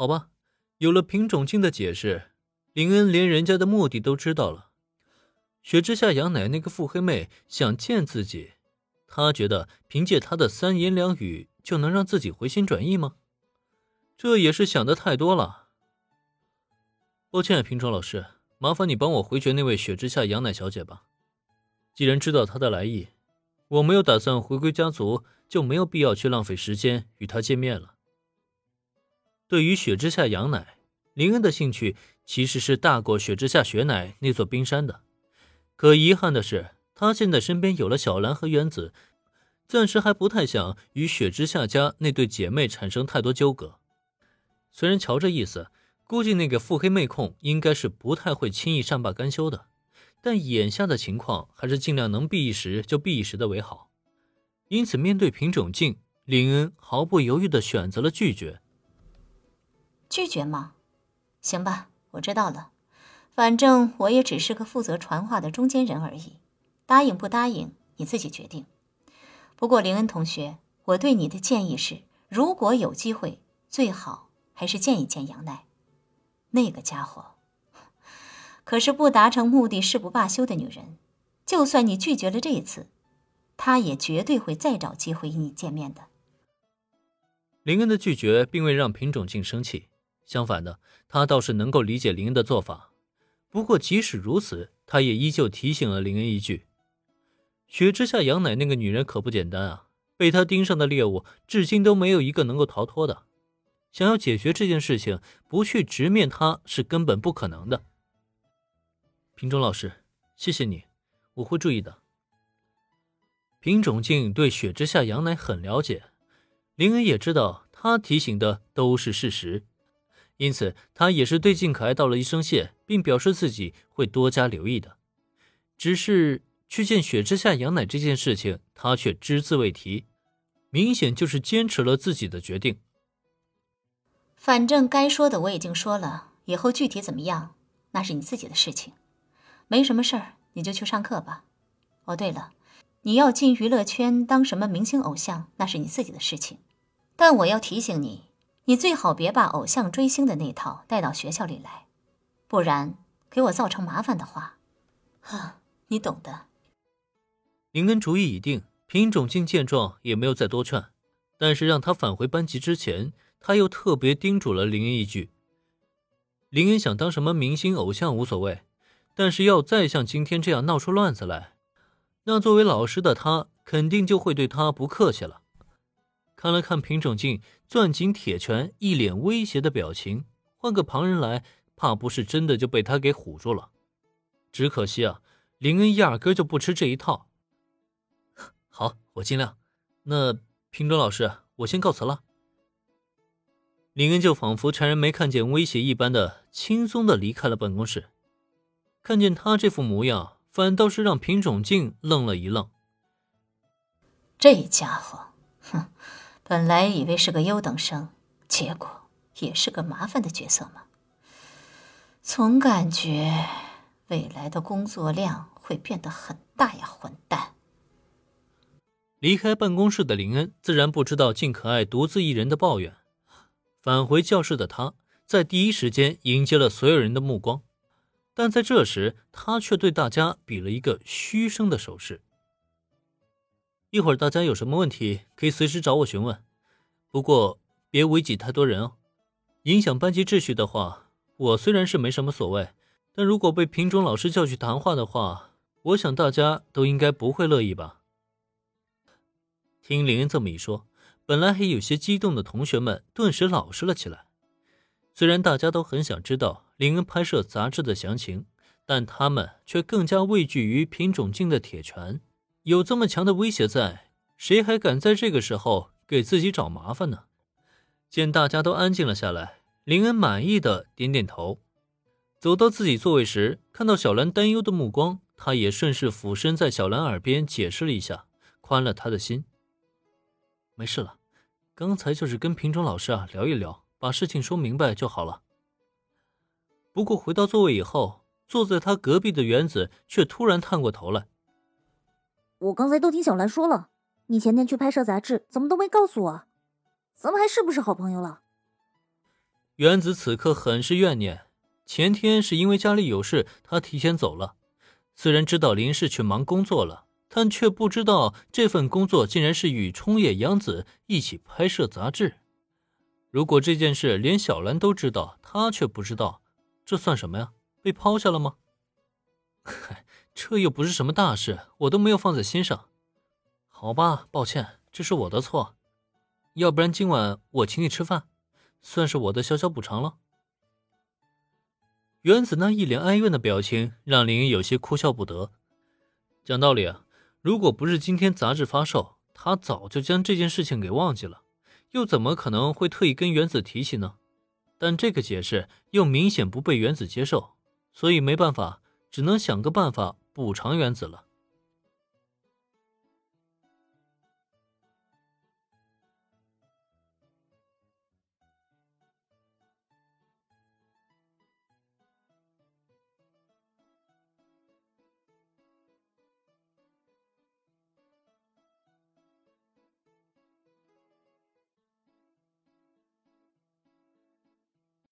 好吧，有了品种镜的解释，林恩连人家的目的都知道了。雪之下杨奶那个腹黑妹想见自己，他觉得凭借他的三言两语就能让自己回心转意吗？这也是想的太多了。抱歉，平川老师，麻烦你帮我回绝那位雪之下杨奶小姐吧。既然知道她的来意，我没有打算回归家族，就没有必要去浪费时间与她见面了。对于雪之下羊奶，林恩的兴趣其实是大过雪之下雪奶那座冰山的。可遗憾的是，他现在身边有了小兰和原子，暂时还不太想与雪之下家那对姐妹产生太多纠葛。虽然瞧这意思，估计那个腹黑妹控应该是不太会轻易善罢甘休的，但眼下的情况还是尽量能避一时就避一时的为好。因此，面对品种镜，林恩毫不犹豫地选择了拒绝。拒绝吗？行吧，我知道了。反正我也只是个负责传话的中间人而已，答应不答应你自己决定。不过林恩同学，我对你的建议是，如果有机会，最好还是见一见杨奈。那个家伙，可是不达成目的誓不罢休的女人。就算你拒绝了这一次，她也绝对会再找机会与你见面的。林恩的拒绝并未让品种静生气，相反的，他倒是能够理解林恩的做法。不过，即使如此，他也依旧提醒了林恩一句：“雪之下杨奶那个女人可不简单啊！被她盯上的猎物，至今都没有一个能够逃脱的。想要解决这件事情，不去直面她是根本不可能的。”品种老师，谢谢你，我会注意的。品种镜对雪之下杨奶很了解，林恩也知道他提醒的都是事实。因此，他也是对静可爱道了一声谢，并表示自己会多加留意的。只是去见雪之下杨乃这件事情，他却只字未提，明显就是坚持了自己的决定。反正该说的我已经说了，以后具体怎么样，那是你自己的事情。没什么事儿，你就去上课吧。哦，对了，你要进娱乐圈当什么明星偶像，那是你自己的事情。但我要提醒你。你最好别把偶像追星的那套带到学校里来，不然给我造成麻烦的话，哈，你懂的。林恩主意已定，品种镜见状也没有再多劝，但是让他返回班级之前，他又特别叮嘱了林恩一句：林恩想当什么明星偶像无所谓，但是要再像今天这样闹出乱子来，那作为老师的他肯定就会对他不客气了。看了看品种镜，攥紧铁拳，一脸威胁的表情。换个旁人来，怕不是真的就被他给唬住了。只可惜啊，林恩压根就不吃这一套。好，我尽量。那品种老师，我先告辞了。林恩就仿佛全然没看见威胁一般的，轻松的离开了办公室。看见他这副模样，反倒是让品种镜愣了一愣。这家伙，哼！本来以为是个优等生，结果也是个麻烦的角色嘛。总感觉未来的工作量会变得很大呀，混蛋！离开办公室的林恩自然不知道静可爱独自一人的抱怨。返回教室的他，在第一时间迎接了所有人的目光，但在这时，他却对大家比了一个嘘声的手势。一会儿大家有什么问题，可以随时找我询问。不过别围挤太多人哦，影响班级秩序的话，我虽然是没什么所谓，但如果被品种老师叫去谈话的话，我想大家都应该不会乐意吧。听林恩这么一说，本来还有些激动的同学们顿时老实了起来。虽然大家都很想知道林恩拍摄杂志的详情，但他们却更加畏惧于品种镜的铁拳。有这么强的威胁在，谁还敢在这个时候给自己找麻烦呢？见大家都安静了下来，林恩满意的点点头，走到自己座位时，看到小兰担忧的目光，他也顺势俯身在小兰耳边解释了一下，宽了他的心。没事了，刚才就是跟品种老师啊聊一聊，把事情说明白就好了。不过回到座位以后，坐在他隔壁的原子却突然探过头来。我刚才都听小兰说了，你前天去拍摄杂志，怎么都没告诉我？咱们还是不是好朋友了？原子此刻很是怨念。前天是因为家里有事，他提前走了。虽然知道林氏去忙工作了，但却不知道这份工作竟然是与冲野洋子一起拍摄杂志。如果这件事连小兰都知道，他却不知道，这算什么呀？被抛下了吗？这又不是什么大事，我都没有放在心上。好吧，抱歉，这是我的错。要不然今晚我请你吃饭，算是我的小小补偿了。原子那一脸哀怨的表情让林有些哭笑不得。讲道理啊，如果不是今天杂志发售，他早就将这件事情给忘记了，又怎么可能会特意跟原子提起呢？但这个解释又明显不被原子接受，所以没办法，只能想个办法补偿原子了。